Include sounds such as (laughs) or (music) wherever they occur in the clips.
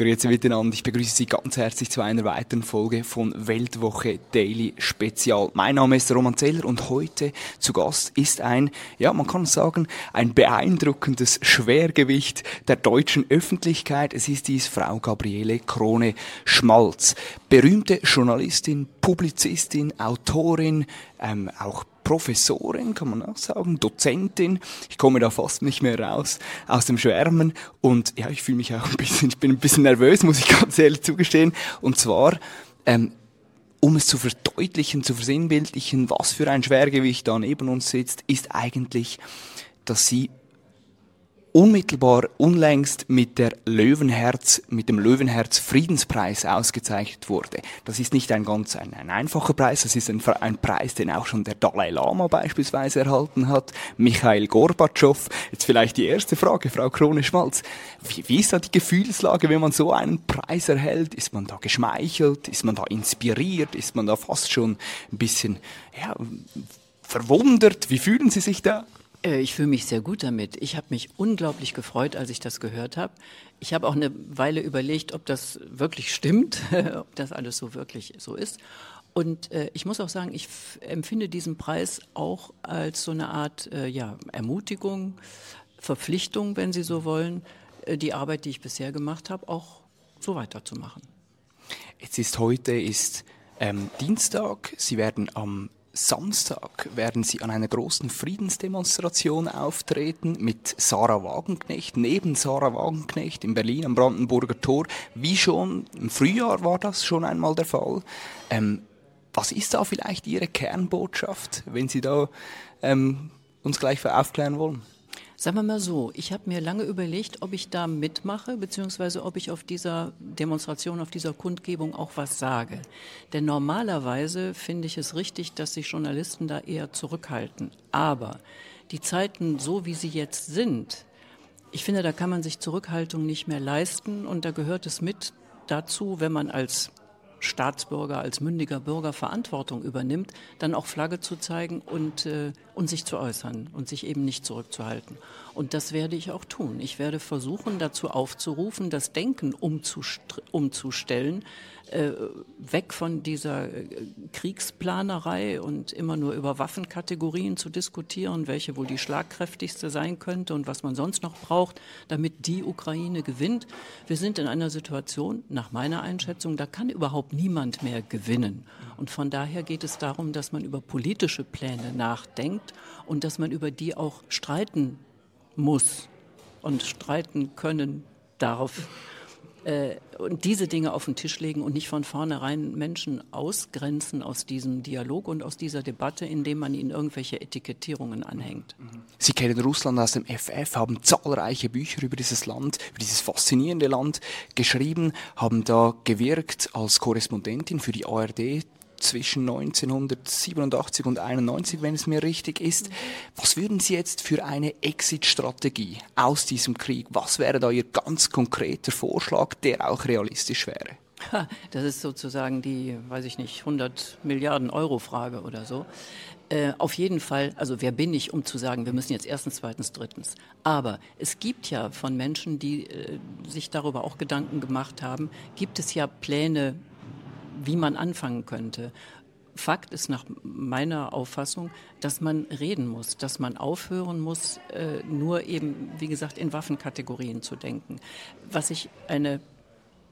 Grüezi miteinander, ich begrüße Sie ganz herzlich zu einer weiteren Folge von Weltwoche Daily Spezial. Mein Name ist Roman Zeller und heute zu Gast ist ein, ja, man kann sagen, ein beeindruckendes Schwergewicht der deutschen Öffentlichkeit. Es ist dies Frau Gabriele Krone Schmalz. Berühmte Journalistin, Publizistin, Autorin, ähm, auch Professorin, kann man auch sagen, Dozentin. Ich komme da fast nicht mehr raus aus dem Schwärmen und ja, ich fühle mich auch ein bisschen, ich bin ein bisschen nervös, muss ich ganz ehrlich zugestehen. Und zwar, ähm, um es zu verdeutlichen, zu versinnbildlichen, was für ein Schwergewicht da neben uns sitzt, ist eigentlich, dass sie unmittelbar unlängst mit der Löwenherz, mit dem Löwenherz Friedenspreis ausgezeichnet wurde. Das ist nicht ein ganz ein, ein einfacher Preis, das ist ein, ein, Preis, den auch schon der Dalai Lama beispielsweise erhalten hat, Michael Gorbatschow. Jetzt vielleicht die erste Frage, Frau Krone-Schmalz. Wie, wie ist da die Gefühlslage, wenn man so einen Preis erhält? Ist man da geschmeichelt? Ist man da inspiriert? Ist man da fast schon ein bisschen, ja, verwundert? Wie fühlen Sie sich da? Äh, ich fühle mich sehr gut damit. Ich habe mich unglaublich gefreut, als ich das gehört habe. Ich habe auch eine Weile überlegt, ob das wirklich stimmt, (laughs) ob das alles so wirklich so ist. Und äh, ich muss auch sagen, ich empfinde diesen Preis auch als so eine Art äh, ja, Ermutigung, Verpflichtung, wenn Sie so wollen, äh, die Arbeit, die ich bisher gemacht habe, auch so weiterzumachen. Jetzt ist heute ist ähm, Dienstag. Sie werden am Samstag werden sie an einer großen Friedensdemonstration auftreten mit Sarah Wagenknecht, neben Sarah Wagenknecht in Berlin am Brandenburger Tor. Wie schon im Frühjahr war das schon einmal der Fall. Ähm, was ist da vielleicht Ihre Kernbotschaft, wenn Sie da ähm, uns gleich aufklären wollen? Sagen wir mal so, ich habe mir lange überlegt, ob ich da mitmache, beziehungsweise ob ich auf dieser Demonstration, auf dieser Kundgebung auch was sage. Denn normalerweise finde ich es richtig, dass sich Journalisten da eher zurückhalten. Aber die Zeiten, so wie sie jetzt sind, ich finde, da kann man sich Zurückhaltung nicht mehr leisten und da gehört es mit dazu, wenn man als Staatsbürger, als mündiger Bürger Verantwortung übernimmt, dann auch Flagge zu zeigen und, äh, und sich zu äußern und sich eben nicht zurückzuhalten. Und das werde ich auch tun. Ich werde versuchen, dazu aufzurufen, das Denken umzustellen, äh, weg von dieser äh, Kriegsplanerei und immer nur über Waffenkategorien zu diskutieren, welche wohl die schlagkräftigste sein könnte und was man sonst noch braucht, damit die Ukraine gewinnt. Wir sind in einer Situation, nach meiner Einschätzung, da kann überhaupt niemand mehr gewinnen. Und von daher geht es darum, dass man über politische Pläne nachdenkt und dass man über die auch streiten muss und streiten können darf äh, und diese Dinge auf den Tisch legen und nicht von vornherein Menschen ausgrenzen aus diesem Dialog und aus dieser Debatte, indem man ihnen irgendwelche Etikettierungen anhängt. Sie kennen Russland aus dem FF, haben zahlreiche Bücher über dieses Land, über dieses faszinierende Land geschrieben, haben da gewirkt als Korrespondentin für die ARD zwischen 1987 und 91, wenn es mir richtig ist. Was würden Sie jetzt für eine Exit-Strategie aus diesem Krieg? Was wäre da Ihr ganz konkreter Vorschlag, der auch realistisch wäre? Das ist sozusagen die, weiß ich nicht, 100 Milliarden Euro Frage oder so. Äh, auf jeden Fall, also wer bin ich, um zu sagen, wir müssen jetzt erstens, zweitens, drittens. Aber es gibt ja von Menschen, die äh, sich darüber auch Gedanken gemacht haben, gibt es ja Pläne, wie man anfangen könnte. Fakt ist nach meiner Auffassung, dass man reden muss, dass man aufhören muss, äh, nur eben, wie gesagt, in Waffenkategorien zu denken. Was ich eine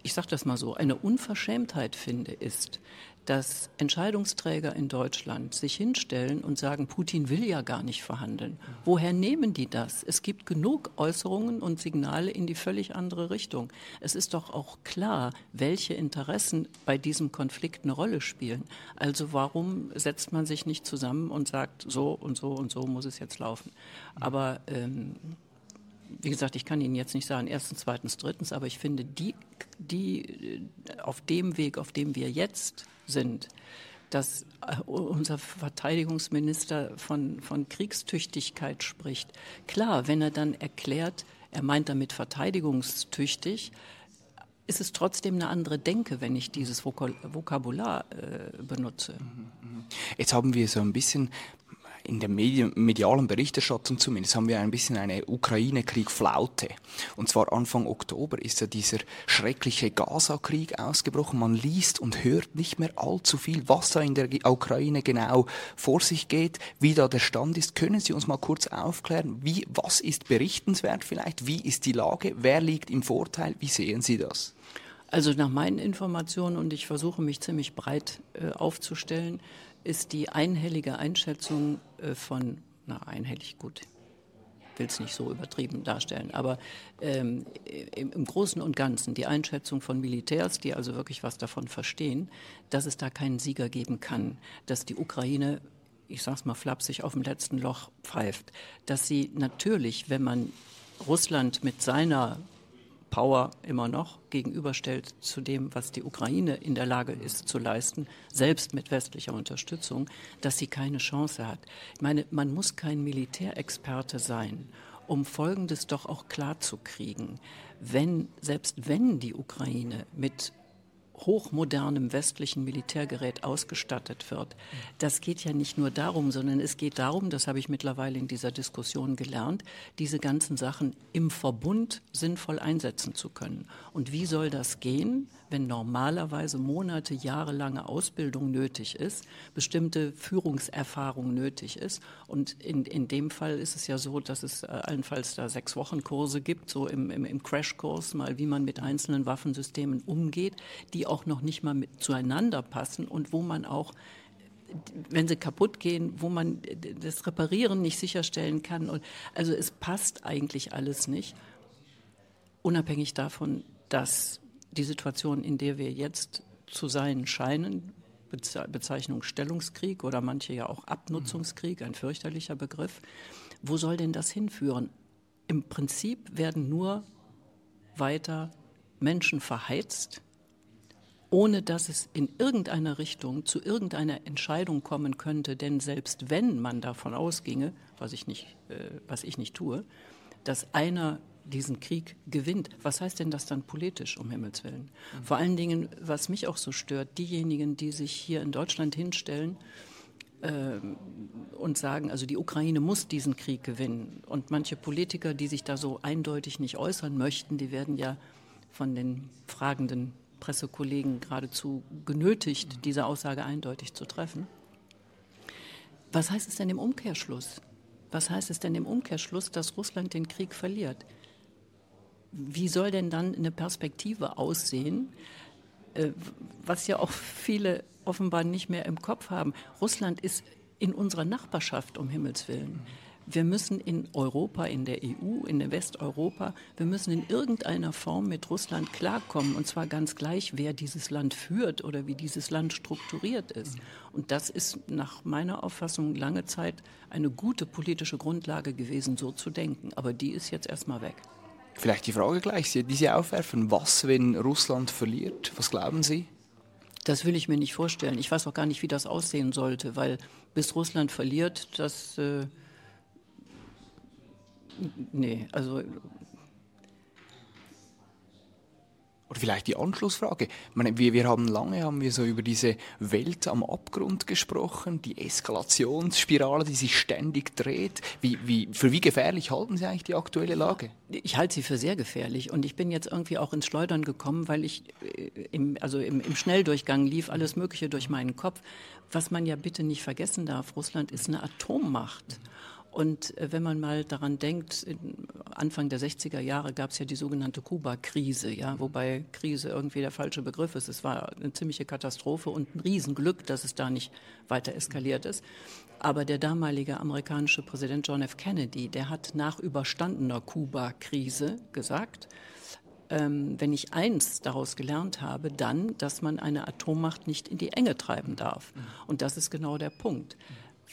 ich sage das mal so, eine Unverschämtheit finde, ist, dass Entscheidungsträger in Deutschland sich hinstellen und sagen, Putin will ja gar nicht verhandeln. Woher nehmen die das? Es gibt genug Äußerungen und Signale in die völlig andere Richtung. Es ist doch auch klar, welche Interessen bei diesem Konflikt eine Rolle spielen. Also warum setzt man sich nicht zusammen und sagt, so und so und so muss es jetzt laufen? Aber ähm, wie gesagt, ich kann Ihnen jetzt nicht sagen, erstens, zweitens, drittens, aber ich finde, die, die auf dem Weg, auf dem wir jetzt sind, dass äh, unser Verteidigungsminister von, von Kriegstüchtigkeit spricht. Klar, wenn er dann erklärt, er meint damit verteidigungstüchtig, ist es trotzdem eine andere Denke, wenn ich dieses Vokabular äh, benutze. Jetzt haben wir so ein bisschen in der Medi medialen Berichterstattung zumindest haben wir ein bisschen eine Ukraine-Krieg-Flaute. Und zwar Anfang Oktober ist ja dieser schreckliche Gaza-Krieg ausgebrochen. Man liest und hört nicht mehr allzu viel, was da in der Ukraine genau vor sich geht, wie da der Stand ist. Können Sie uns mal kurz aufklären, wie, was ist berichtenswert vielleicht? Wie ist die Lage? Wer liegt im Vorteil? Wie sehen Sie das? Also nach meinen Informationen, und ich versuche mich ziemlich breit äh, aufzustellen, ist die einhellige Einschätzung von, na einhellig gut, will es nicht so übertrieben darstellen, aber ähm, im, im, Großen und Ganzen die Einschätzung von Militärs, die also wirklich was davon verstehen, dass es da keinen Sieger geben kann, dass die Ukraine ich sag's mal flapsig, auf dem letzten Loch pfeift, dass sie natürlich, wenn man Russland mit seiner Power immer noch gegenüberstellt zu dem, was die Ukraine in der Lage ist zu leisten, selbst mit westlicher Unterstützung, dass sie keine Chance hat. Ich meine, man muss kein Militärexperte sein, um Folgendes doch auch klar zu kriegen. Wenn, selbst wenn die Ukraine mit hochmodernem westlichen Militärgerät ausgestattet wird. Das geht ja nicht nur darum, sondern es geht darum, das habe ich mittlerweile in dieser Diskussion gelernt, diese ganzen Sachen im Verbund sinnvoll einsetzen zu können. Und wie soll das gehen, wenn normalerweise Monate, jahrelange Ausbildung nötig ist, bestimmte Führungserfahrung nötig ist? Und in, in dem Fall ist es ja so, dass es äh, allenfalls da sechs Wochen Kurse gibt, so im, im, im Crashkurs mal, wie man mit einzelnen Waffensystemen umgeht, die auch noch nicht mal mit zueinander passen und wo man auch wenn sie kaputt gehen, wo man das Reparieren nicht sicherstellen kann. Und also es passt eigentlich alles nicht. Unabhängig davon, dass die Situation, in der wir jetzt zu sein scheinen, Bezeichnung Stellungskrieg oder manche ja auch Abnutzungskrieg, ein fürchterlicher Begriff, wo soll denn das hinführen? Im Prinzip werden nur weiter Menschen verheizt, ohne dass es in irgendeiner Richtung zu irgendeiner Entscheidung kommen könnte. Denn selbst wenn man davon ausginge, was ich nicht, äh, was ich nicht tue, dass einer diesen Krieg gewinnt, was heißt denn das dann politisch, um Himmels Willen? Mhm. Vor allen Dingen, was mich auch so stört, diejenigen, die sich hier in Deutschland hinstellen, äh, und sagen, also die Ukraine muss diesen Krieg gewinnen. Und manche Politiker, die sich da so eindeutig nicht äußern möchten, die werden ja von den fragenden Pressekollegen geradezu genötigt, diese Aussage eindeutig zu treffen. Was heißt es denn im Umkehrschluss? Was heißt es denn im Umkehrschluss, dass Russland den Krieg verliert? Wie soll denn dann eine Perspektive aussehen, äh, was ja auch viele offenbar nicht mehr im Kopf haben? Russland ist in unserer Nachbarschaft, um Himmels Willen. Wir müssen in Europa, in der EU, in Westeuropa, wir müssen in irgendeiner Form mit Russland klarkommen. Und zwar ganz gleich, wer dieses Land führt oder wie dieses Land strukturiert ist. Und das ist nach meiner Auffassung lange Zeit eine gute politische Grundlage gewesen, so zu denken. Aber die ist jetzt erstmal weg. Vielleicht die Frage gleich, die Sie aufwerfen. Was, wenn Russland verliert? Was glauben Sie? Das will ich mir nicht vorstellen. Ich weiß auch gar nicht, wie das aussehen sollte, weil bis Russland verliert, das. Äh, nee, also Oder vielleicht die Anschlussfrage. meine, wir, wir haben lange haben wir so über diese Welt am Abgrund gesprochen, die Eskalationsspirale, die sich ständig dreht. Wie, wie, für wie gefährlich halten Sie eigentlich die aktuelle Lage? Ich halte sie für sehr gefährlich und ich bin jetzt irgendwie auch ins Schleudern gekommen, weil ich äh, im, also im, im Schnelldurchgang lief alles Mögliche durch meinen Kopf. Was man ja bitte nicht vergessen darf, Russland ist eine Atommacht. Und äh, wenn man mal daran denkt, Anfang der 60er Jahre gab es ja die sogenannte Kuba-Krise, ja, wobei Krise irgendwie der falsche Begriff ist. Es war eine ziemliche Katastrophe und ein Riesenglück, dass es da nicht weiter eskaliert ist. Aber der damalige amerikanische Präsident John F. Kennedy, der hat nach überstandener Kuba-Krise gesagt, ähm, wenn ich eins daraus gelernt habe, dann, dass man eine Atommacht nicht in die Enge treiben darf. Und das ist genau der Punkt,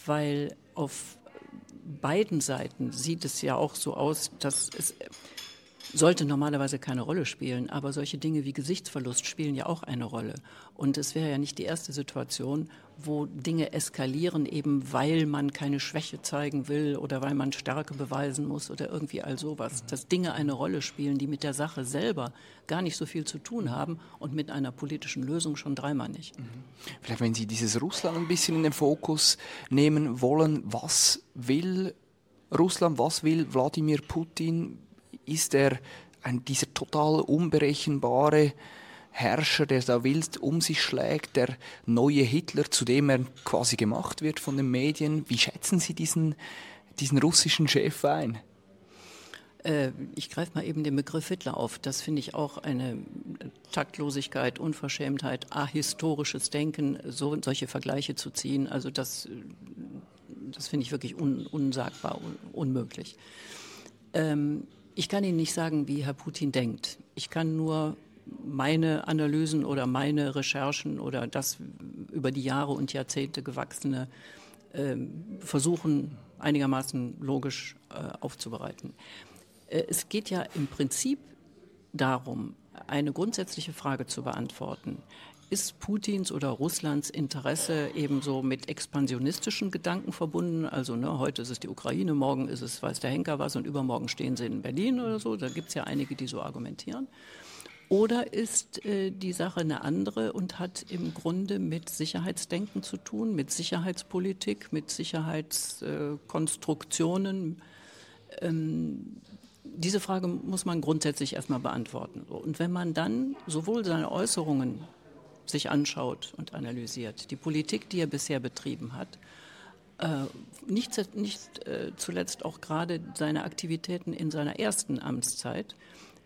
weil auf beiden Seiten sieht es ja auch so aus, dass es sollte normalerweise keine Rolle spielen, aber solche Dinge wie Gesichtsverlust spielen ja auch eine Rolle. Und es wäre ja nicht die erste Situation, wo Dinge eskalieren, eben weil man keine Schwäche zeigen will oder weil man Stärke beweisen muss oder irgendwie all sowas. Dass Dinge eine Rolle spielen, die mit der Sache selber gar nicht so viel zu tun haben und mit einer politischen Lösung schon dreimal nicht. Mhm. Vielleicht, wenn Sie dieses Russland ein bisschen in den Fokus nehmen wollen, was will Russland, was will Wladimir Putin? Ist er ein, dieser total unberechenbare Herrscher, der da wild um sich schlägt, der neue Hitler, zu dem er quasi gemacht wird von den Medien. Wie schätzen Sie diesen, diesen russischen Chef ein? Äh, ich greife mal eben den Begriff Hitler auf. Das finde ich auch eine Taktlosigkeit, Unverschämtheit, ahistorisches Denken, so, solche Vergleiche zu ziehen. Also das, das finde ich wirklich un, unsagbar, un, unmöglich. Ähm, ich kann Ihnen nicht sagen, wie Herr Putin denkt. Ich kann nur meine Analysen oder meine Recherchen oder das über die Jahre und Jahrzehnte gewachsene äh, versuchen, einigermaßen logisch äh, aufzubereiten. Äh, es geht ja im Prinzip darum, eine grundsätzliche Frage zu beantworten ist Putins oder Russlands Interesse ebenso mit expansionistischen Gedanken verbunden? Also ne, heute ist es die Ukraine, morgen ist es weiß der Henker was und übermorgen stehen sie in Berlin oder so. Da gibt es ja einige, die so argumentieren. Oder ist äh, die Sache eine andere und hat im Grunde mit Sicherheitsdenken zu tun, mit Sicherheitspolitik, mit Sicherheitskonstruktionen? Äh, ähm, diese Frage muss man grundsätzlich erstmal beantworten. Und wenn man dann sowohl seine Äußerungen sich anschaut und analysiert, die Politik, die er bisher betrieben hat, äh, nicht, äh, zuletzt auch gerade seine Aktivitäten in seiner ersten Amtszeit,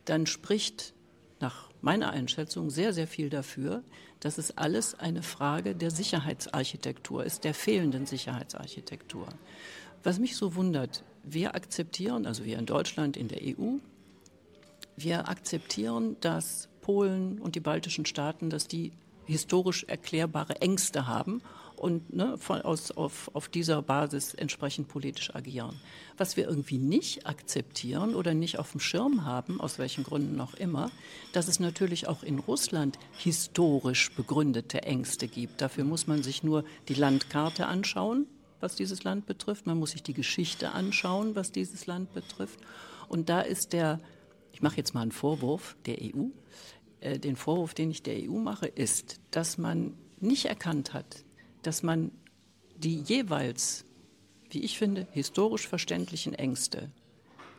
dann spricht nach meiner Einschätzung sehr, sehr viel dafür, dass es alles eine Frage der Sicherheitsarchitektur ist, der fehlenden Sicherheitsarchitektur. Was mich so wundert, wir akzeptieren, also wir in Deutschland, in der EU, wir akzeptieren, dass Polen und die baltischen Staaten, dass die historisch erklärbare Ängste haben und ne, von, aus, auf, auf dieser Basis entsprechend politisch agieren. Was wir irgendwie nicht akzeptieren oder nicht auf dem Schirm haben, aus welchen Gründen auch immer, dass es natürlich auch in Russland historisch begründete Ängste gibt. Dafür muss man sich nur die Landkarte anschauen, was dieses Land betrifft. Man muss sich die Geschichte anschauen, was dieses Land betrifft. Und da ist der, ich mache jetzt mal einen Vorwurf der EU, äh, den Vorwurf, den ich der EU mache, ist, dass man nicht erkannt hat, dass man die jeweils, wie ich finde, historisch verständlichen Ängste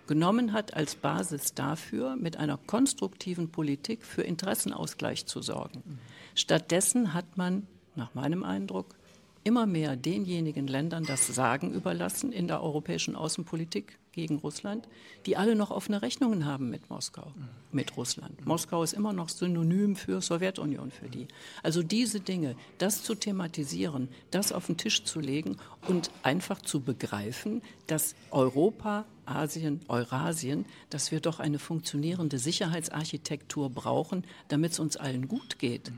genommen hat als Basis dafür, mit einer konstruktiven Politik für Interessenausgleich zu sorgen. Stattdessen hat man, nach meinem Eindruck, immer mehr denjenigen Ländern das Sagen überlassen in der europäischen Außenpolitik gegen Russland, die alle noch offene Rechnungen haben mit Moskau, mit Russland. Moskau ist immer noch synonym für Sowjetunion für die. Also diese Dinge, das zu thematisieren, das auf den Tisch zu legen und einfach zu begreifen, dass Europa, Asien, Eurasien, dass wir doch eine funktionierende Sicherheitsarchitektur brauchen, damit es uns allen gut geht.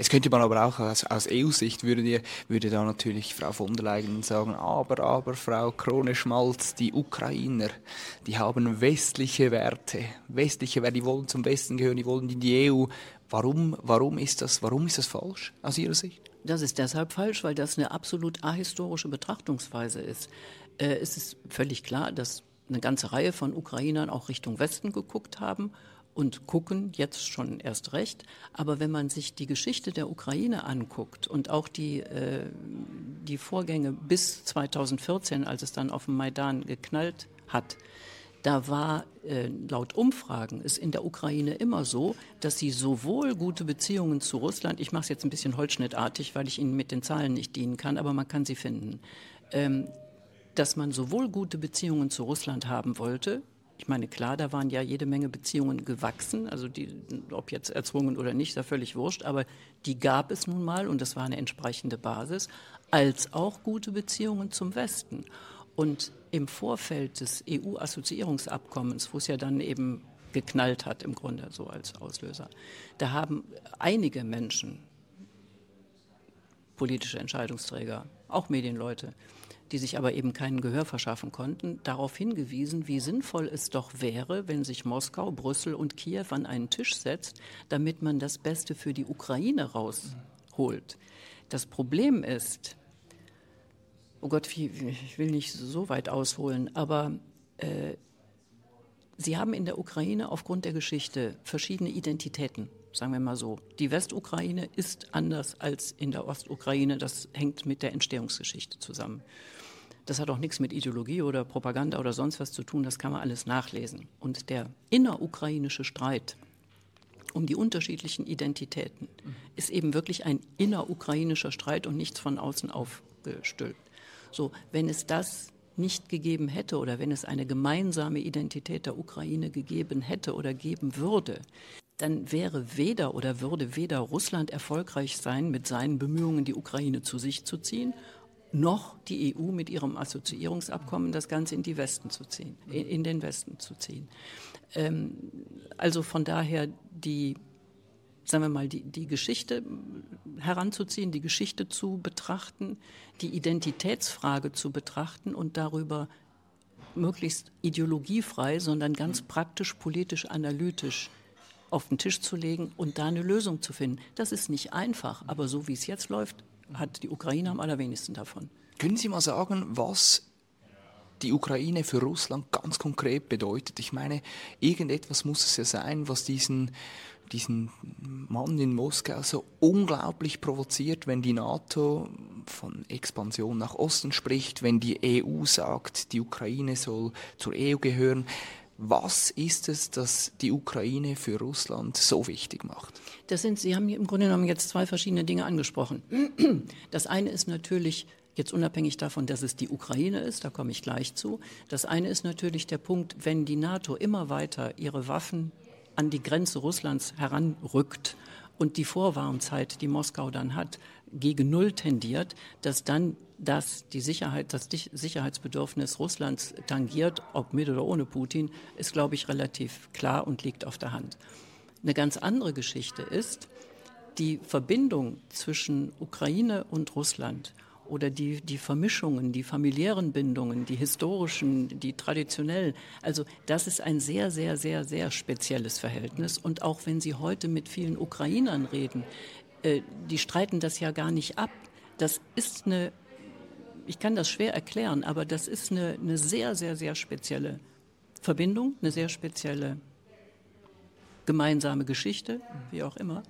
Es könnte man aber auch aus, aus EU-Sicht würde, würde da natürlich Frau von der Leyen sagen, aber, aber Frau Krone-Schmalz, die Ukrainer, die haben westliche Werte, westliche Werte, die wollen zum Westen gehören, die wollen in die EU. Warum, warum ist das, warum ist das falsch aus Ihrer Sicht? Das ist deshalb falsch, weil das eine absolut ahistorische Betrachtungsweise ist. Äh, es ist völlig klar, dass eine ganze Reihe von Ukrainern auch Richtung Westen geguckt haben und gucken jetzt schon erst recht. Aber wenn man sich die Geschichte der Ukraine anguckt und auch die, äh, die Vorgänge bis 2014, als es dann auf dem Maidan geknallt hat, da war äh, laut Umfragen ist in der Ukraine immer so, dass sie sowohl gute Beziehungen zu Russland, ich mache es jetzt ein bisschen holzschnittartig, weil ich Ihnen mit den Zahlen nicht dienen kann, aber man kann sie finden, ähm, dass man sowohl gute Beziehungen zu Russland haben wollte, ich meine, klar, da waren ja jede Menge Beziehungen gewachsen, also die, ob jetzt erzwungen oder nicht, ja völlig wurscht, aber die gab es nun mal und das war eine entsprechende Basis, als auch gute Beziehungen zum Westen. Und im Vorfeld des EU-Assoziierungsabkommens, wo es ja dann eben geknallt hat, im Grunde so als Auslöser, da haben einige Menschen, politische Entscheidungsträger, auch Medienleute, die sich aber eben keinen Gehör verschaffen konnten, darauf hingewiesen, wie sinnvoll es doch wäre, wenn sich Moskau, Brüssel und Kiew an einen Tisch setzt, damit man das Beste für die Ukraine rausholt. Das Problem ist, oh Gott, ich will nicht so weit ausholen, aber äh, Sie haben in der Ukraine aufgrund der Geschichte verschiedene Identitäten, sagen wir mal so. Die Westukraine ist anders als in der Ostukraine. Das hängt mit der Entstehungsgeschichte zusammen. Das hat auch nichts mit Ideologie oder Propaganda oder sonst was zu tun, das kann man alles nachlesen. Und der innerukrainische Streit um die unterschiedlichen Identitäten ist eben wirklich ein innerukrainischer Streit und nichts von außen aufgestülpt. So, wenn es das nicht gegeben hätte oder wenn es eine gemeinsame Identität der Ukraine gegeben hätte oder geben würde, dann wäre weder oder würde weder Russland erfolgreich sein mit seinen Bemühungen, die Ukraine zu sich zu ziehen, noch die EU mit ihrem Assoziierungsabkommen das Ganze in, die Westen zu ziehen, in, den Westen zu ziehen. Ähm, also von daher die, sagen wir mal, die, die Geschichte heranzuziehen, die Geschichte zu betrachten, die Identitätsfrage zu betrachten und darüber möglichst ideologiefrei, sondern ganz praktisch, politisch, analytisch auf den Tisch zu legen und da eine Lösung zu finden. Das ist nicht einfach, aber so wie es jetzt läuft, hat die Ukraine am allerwenigsten davon. Können Sie mal sagen, was die Ukraine für Russland ganz konkret bedeutet? Ich meine, irgendetwas muss es ja sein, was diesen, diesen Mann in Moskau so unglaublich provoziert, wenn die NATO von Expansion nach Osten spricht, wenn die EU sagt, die Ukraine soll zur EU gehören. Was ist es, das die Ukraine für Russland so wichtig macht? Das sind, Sie haben im Grunde genommen jetzt zwei verschiedene Dinge angesprochen. (clears throat) Das eine ist natürlich Jetzt unabhängig davon, dass es die Ukraine ist, da komme ich gleich zu. Das eine ist natürlich der Punkt, wenn die NATO immer weiter ihre Waffen an die Grenze Russlands heranrückt und die Vorwarnzeit, die Moskau dann hat, gegen Null tendiert, dass dann das, die Sicherheit, das Sicherheitsbedürfnis Russlands tangiert, ob mit oder ohne Putin, ist, glaube ich, relativ klar und liegt auf der Hand. Eine ganz andere Geschichte ist die Verbindung zwischen Ukraine und Russland oder die, die Vermischungen, die familiären Bindungen, die historischen, die traditionellen. Also das ist ein sehr, sehr, sehr, sehr spezielles Verhältnis. Und auch wenn Sie heute mit vielen Ukrainern reden, äh, die streiten das ja gar nicht ab. Das ist eine, ich kann das schwer erklären, aber das ist eine, eine sehr, sehr, sehr spezielle Verbindung, eine sehr spezielle gemeinsame Geschichte, wie auch immer.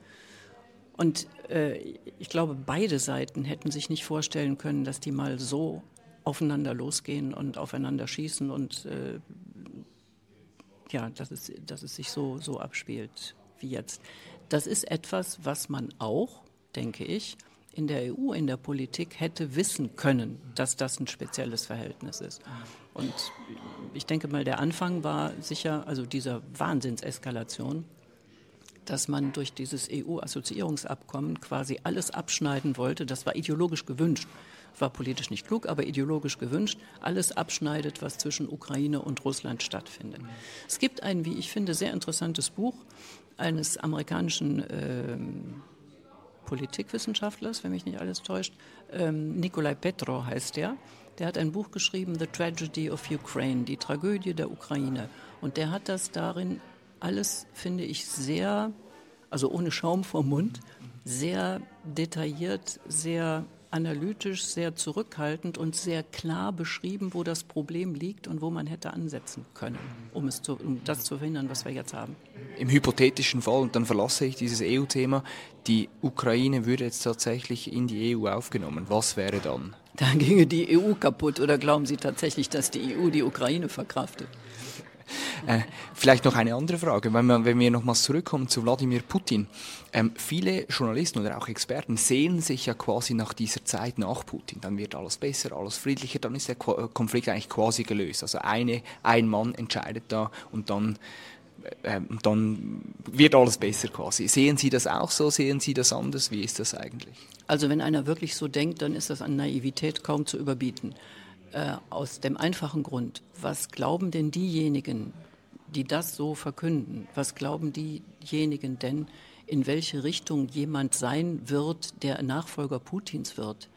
Und äh, ich glaube, beide Seiten hätten sich nicht vorstellen können, dass die mal so aufeinander losgehen und aufeinander schießen und äh, ja, dass es, dass es sich so, so abspielt wie jetzt. Das ist etwas, was man auch, denke ich, in der EU, in der Politik hätte wissen können, dass das ein spezielles Verhältnis ist. Und ich denke mal, der Anfang war sicher, also dieser Wahnsinnseskalation, dass man durch dieses EU-Assoziierungsabkommen quasi alles abschneiden wollte. Das war ideologisch gewünscht. War politisch nicht klug, aber ideologisch gewünscht. Alles abschneidet, was zwischen Ukraine und Russland stattfindet. Es gibt ein, wie ich finde, sehr interessantes Buch eines amerikanischen ähm, Politikwissenschaftlers, wenn mich nicht alles täuscht. Ähm, Nikolai Petro heißt der. Der hat ein Buch geschrieben, The Tragedy of Ukraine, die Tragödie der Ukraine. Und der hat das darin alles, finde ich, sehr, also ohne Schaum vom Mund, sehr detailliert, sehr analytisch, sehr zurückhaltend und sehr klar beschrieben, wo das Problem liegt und wo man hätte ansetzen können, um, es zu, um das zu verhindern, was wir jetzt haben. Im hypothetischen Fall, und dann verlasse ich dieses EU-Thema, die Ukraine würde jetzt tatsächlich in die EU aufgenommen. Was wäre dann? Dann ginge die EU kaputt oder glauben Sie tatsächlich, dass die EU die Ukraine verkraftet? Äh, vielleicht noch eine andere Frage, wenn wir, wenn wir nochmals zurückkommen zu Wladimir Putin. Ähm, viele Journalisten oder auch Experten sehen sich ja quasi nach dieser Zeit nach Putin. Dann wird alles besser, alles friedlicher, dann ist der äh, Konflikt eigentlich quasi gelöst. Also eine, ein Mann entscheidet da und dann äh, dann wird alles besser quasi. Sehen Sie das auch so? Sehen Sie das anders? Wie ist das eigentlich? Also wenn einer wirklich so denkt, dann ist das an Naivität kaum zu überbieten. Äh, aus dem einfachen Grund, was glauben denn diejenigen, die das so verkünden, was glauben diejenigen denn, in welche Richtung jemand sein wird, der Nachfolger Putins wird?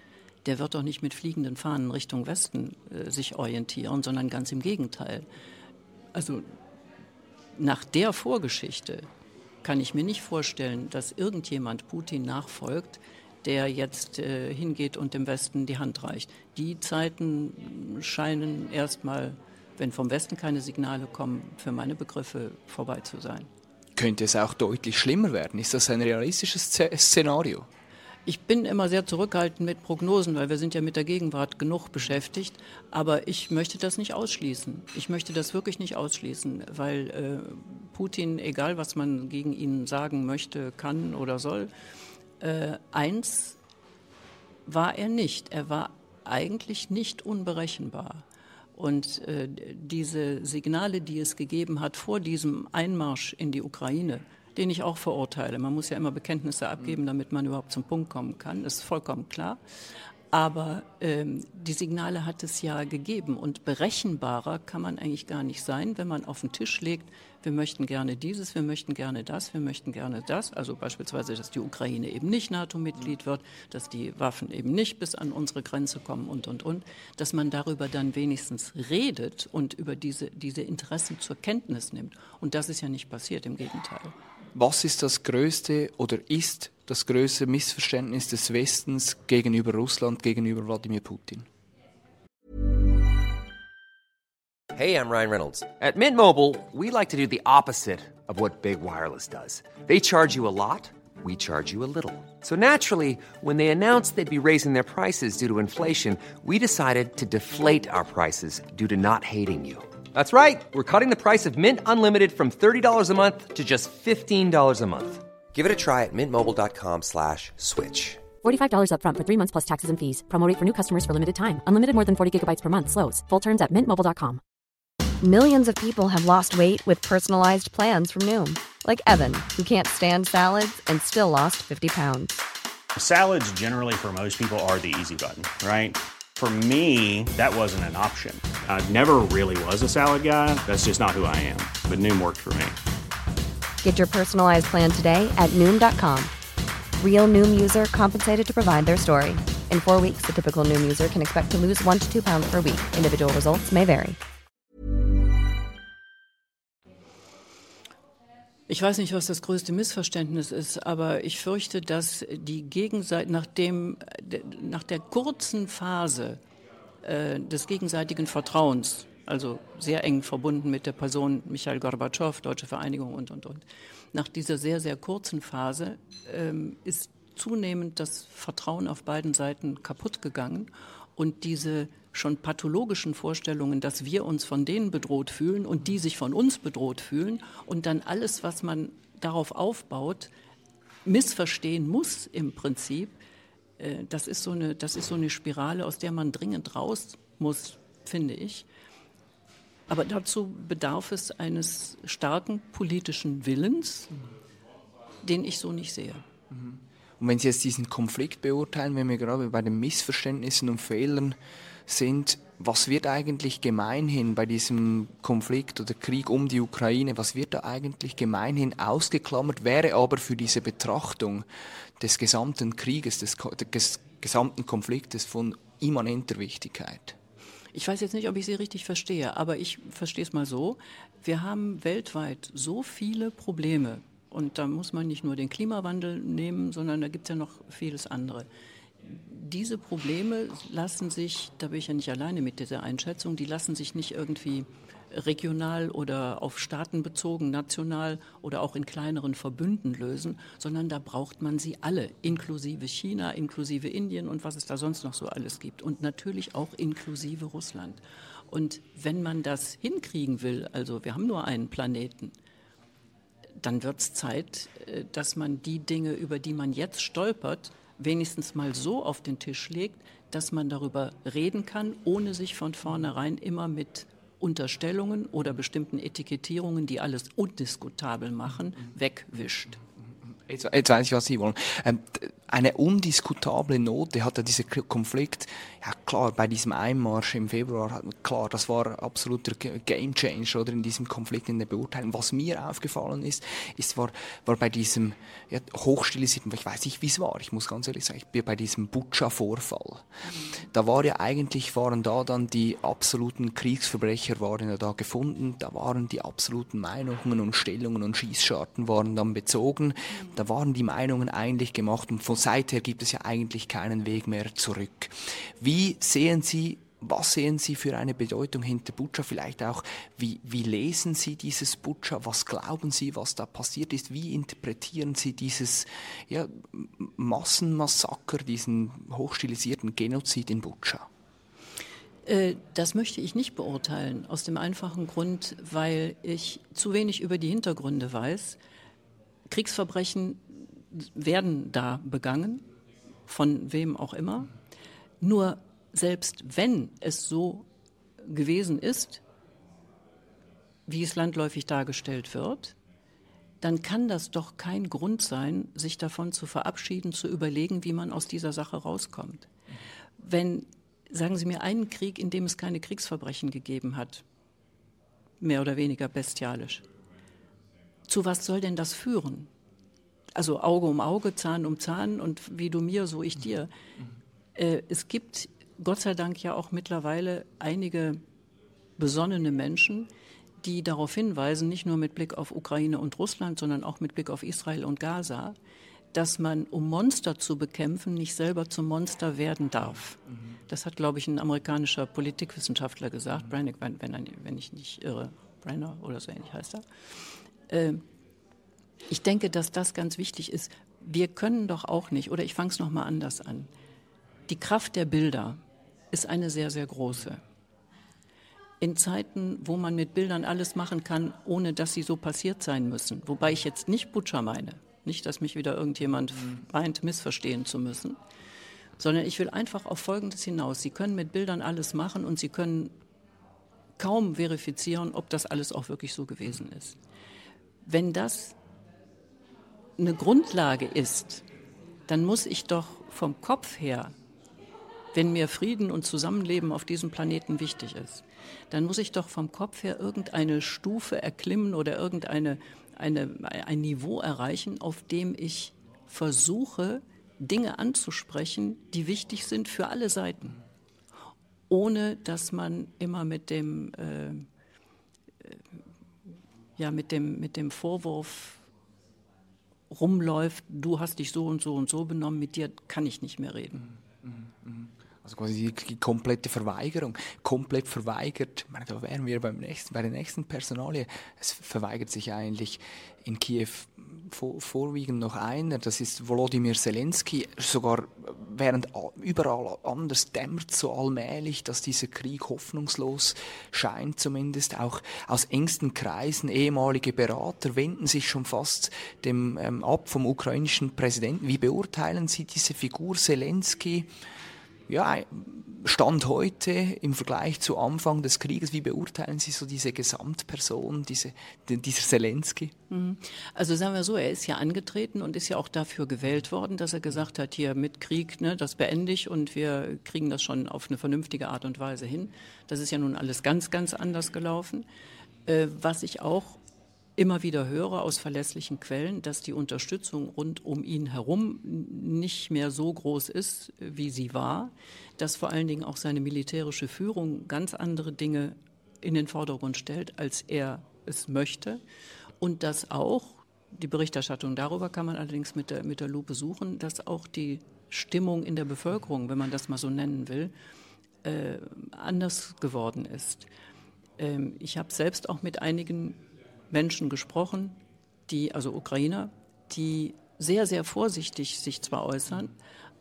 Der wird doch nicht mit fliegenden Fahnen Richtung Westen äh, sich orientieren, sondern ganz im Gegenteil. Also nach der Vorgeschichte kann ich mir nicht vorstellen, dass irgendjemand Putin nachfolgt, der jetzt äh, hingeht und dem Westen die Hand reicht. Die Zeiten scheinen erstmal, wenn vom Westen keine Signale kommen, für meine Begriffe vorbei zu sein. Könnte es auch deutlich schlimmer werden? Ist das ein realistisches Szenario? Ich bin immer sehr zurückhaltend mit Prognosen, weil wir sind ja mit der Gegenwart genug beschäftigt. Aber ich möchte das nicht ausschließen. Ich möchte das wirklich nicht ausschließen, weil äh, Putin, egal was man gegen ihn sagen möchte, kann oder soll, äh, eins war er nicht. Er war eigentlich nicht unberechenbar. Und äh, diese Signale, die es gegeben hat vor diesem Einmarsch in die Ukraine, den ich auch verurteile. Man muss ja immer Bekenntnisse abgeben, damit man überhaupt zum Punkt kommen kann. Das ist vollkommen klar. Aber ähm, die Signale hat es ja gegeben und berechenbarer kann man eigentlich gar nicht sein, wenn man auf den Tisch legt, wir möchten gerne dieses, wir möchten gerne das, wir möchten gerne das. Also beispielsweise, dass die Ukraine eben nicht NATO-Mitglied wird, dass die Waffen eben nicht bis an unsere Grenze kommen und, und, und. Dass man darüber dann wenigstens redet und über diese, diese Interessen zur Kenntnis nimmt. Und das ist ja nicht passiert, im Gegenteil. Was ist das größte oder ist das größte Missverständnis des Westens gegenüber Russland, gegenüber Wladimir Putin? Hey, I'm Ryan Reynolds. At Mint Mobile, we like to do the opposite of what Big Wireless does. They charge you a lot, we charge you a little. So naturally, when they announced they'd be raising their prices due to inflation, we decided to deflate our prices due to not hating you. That's right. We're cutting the price of Mint Unlimited from $30 a month to just $15 a month. Give it a try at mintmobile.com slash switch. $45 upfront for three months plus taxes and fees. Promote for new customers for limited time. Unlimited more than 40 gigabytes per month. Slows. Full terms at mintmobile.com. Millions of people have lost weight with personalized plans from Noom. Like Evan, who can't stand salads and still lost 50 pounds. Salads generally for most people are the easy button, right? For me, that wasn't an option. I never really was a salad guy. That's just not who I am. But Noom worked for me. Get your personalized plan today at Noom.com. Real Noom user compensated to provide their story. In four weeks, the typical Noom user can expect to lose one to two pounds per week. Individual results may vary. Ich weiß nicht, was das größte Missverständnis ist, aber ich fürchte, dass die Gegenseite nach, dem, nach der kurzen Phase äh, des gegenseitigen Vertrauens, also sehr eng verbunden mit der Person Michael Gorbatschow, Deutsche Vereinigung und, und, und, nach dieser sehr, sehr kurzen Phase ähm, ist zunehmend das Vertrauen auf beiden Seiten kaputt gegangen und diese schon pathologischen Vorstellungen, dass wir uns von denen bedroht fühlen und die sich von uns bedroht fühlen und dann alles, was man darauf aufbaut, missverstehen muss im Prinzip. Äh, das ist, so eine, das ist so eine Spirale, aus der man dringend raus muss, finde ich. Aber dazu bedarf es eines starken politischen Willens, den ich so nicht sehe. Und wenn Sie jetzt diesen Konflikt beurteilen, wenn wir gerade bei den Missverständnissen und Fehlern sind, was wird eigentlich gemeinhin bei diesem Konflikt oder Krieg um die Ukraine, was wird da eigentlich gemeinhin ausgeklammert, wäre aber für diese Betrachtung des gesamten Krieges, des, des gesamten Konfliktes von immanenter Wichtigkeit? Ich weiß jetzt nicht, ob ich Sie richtig verstehe, aber ich verstehe es mal so. Wir haben weltweit so viele Probleme. Und da muss man nicht nur den Klimawandel nehmen, sondern da gibt es ja noch vieles andere diese Probleme lassen sich, da bin ich ja nicht alleine mit dieser Einschätzung, die lassen sich nicht irgendwie regional oder auf Staaten bezogen, national oder auch in kleineren Verbünden lösen, sondern da braucht man sie alle, inklusive China, inklusive Indien und was es da sonst noch so alles gibt und natürlich auch inklusive Russland. Und wenn man das hinkriegen will, also wir haben nur einen Planeten, dann wird es Zeit, äh, dass man die Dinge, über die man jetzt stolpert, wenigstens mal so auf den Tisch legt, dass man darüber reden kann, ohne sich von vornherein immer mit Unterstellungen oder bestimmten Etikettierungen, die alles undiskutabel machen, wegwischt. Jetzt, jetzt weiß ich, was Sie wollen. Ähm, eine undiskutable Note hatte dieser Konflikt, ja klar, bei diesem Einmarsch im Februar, klar, das war absoluter Game Changer oder in diesem Konflikt in der Beurteilung. Was mir aufgefallen ist, ist war, war bei diesem ja, hochstilisierten, ich weiß nicht, wie es war, ich muss ganz ehrlich sagen, ich bin bei diesem Butscha-Vorfall. Da war ja eigentlich, waren da dann die absoluten Kriegsverbrecher waren ja da gefunden, da waren die absoluten Meinungen und Stellungen und Schießscharten waren dann bezogen, da waren die Meinungen eigentlich gemacht und von seither gibt es ja eigentlich keinen Weg mehr zurück. Wie sehen Sie was sehen Sie für eine Bedeutung hinter Butscha? Vielleicht auch, wie, wie lesen Sie dieses Butscha? Was glauben Sie, was da passiert ist? Wie interpretieren Sie dieses ja, Massenmassaker, diesen hochstilisierten Genozid in Butscha? Äh, das möchte ich nicht beurteilen, aus dem einfachen Grund, weil ich zu wenig über die Hintergründe weiß. Kriegsverbrechen werden da begangen, von wem auch immer. Nur selbst wenn es so gewesen ist, wie es landläufig dargestellt wird, dann kann das doch kein Grund sein, sich davon zu verabschieden, zu überlegen, wie man aus dieser Sache rauskommt. Wenn, sagen Sie mir, einen Krieg, in dem es keine Kriegsverbrechen gegeben hat, mehr oder weniger bestialisch, zu was soll denn das führen? also Auge um Auge, Zahn um Zahn und wie du mir, so ich dir. Äh, es gibt Gott sei Dank ja auch mittlerweile einige besonnene Menschen, die darauf hinweisen, nicht nur mit Blick auf Ukraine und Russland, sondern auch mit Blick auf Israel und Gaza, dass man, um Monster zu bekämpfen, nicht selber zum Monster werden darf. Das hat, glaube ich, ein amerikanischer Politikwissenschaftler gesagt, Brannick, wenn, wenn, ich nicht irre, Brenner oder so ähnlich heißt er. Äh, ich denke, dass das ganz wichtig ist. Wir können doch auch nicht, oder ich fange es nochmal anders an. Die Kraft der Bilder ist eine sehr, sehr große. In Zeiten, wo man mit Bildern alles machen kann, ohne dass sie so passiert sein müssen, wobei ich jetzt nicht Butcher meine, nicht, dass mich wieder irgendjemand meint, missverstehen zu müssen, sondern ich will einfach auf Folgendes hinaus. Sie können mit Bildern alles machen und Sie können kaum verifizieren, ob das alles auch wirklich so gewesen ist. Wenn das eine Grundlage ist, dann muss ich doch vom Kopf her, wenn mir Frieden und Zusammenleben auf diesem Planeten wichtig ist, dann muss ich doch vom Kopf her irgendeine Stufe erklimmen oder irgendeine eine, ein Niveau erreichen, auf dem ich versuche, Dinge anzusprechen, die wichtig sind für alle Seiten, ohne dass man immer mit dem, äh, ja, mit dem, mit dem Vorwurf rumläuft, du hast dich so und so und so benommen, mit dir kann ich nicht mehr reden. Also quasi die komplette Verweigerung, komplett verweigert. Ich meine, da wären wir beim nächsten, bei der nächsten Personalie. Es verweigert sich eigentlich in Kiew vor, vorwiegend noch einer, das ist Volodymyr Zelensky. Sogar während überall anders dämmert so allmählich, dass dieser Krieg hoffnungslos scheint, zumindest auch aus engsten Kreisen. Ehemalige Berater wenden sich schon fast dem ähm, ab vom ukrainischen Präsidenten. Wie beurteilen Sie diese Figur Zelensky? Ja, Stand heute im Vergleich zu Anfang des Krieges, wie beurteilen Sie so diese Gesamtperson, diese, dieser Zelensky? Mhm. Also sagen wir so, er ist ja angetreten und ist ja auch dafür gewählt worden, dass er gesagt hat, hier mit Krieg, ne, das beende ich und wir kriegen das schon auf eine vernünftige Art und Weise hin. Das ist ja nun alles ganz, ganz anders gelaufen. Äh, was ich auch immer wieder höre aus verlässlichen Quellen, dass die Unterstützung rund um ihn herum nicht mehr so groß ist, wie sie war, dass vor allen Dingen auch seine militärische Führung ganz andere Dinge in den Vordergrund stellt, als er es möchte und dass auch, die Berichterstattung darüber kann man allerdings mit der, mit der Lupe suchen, dass auch die Stimmung in der Bevölkerung, wenn man das mal so nennen will, äh, anders geworden ist. Ähm, ich habe selbst auch mit einigen Menschen gesprochen, die, also Ukrainer, die sehr, sehr vorsichtig sich zwar äußern,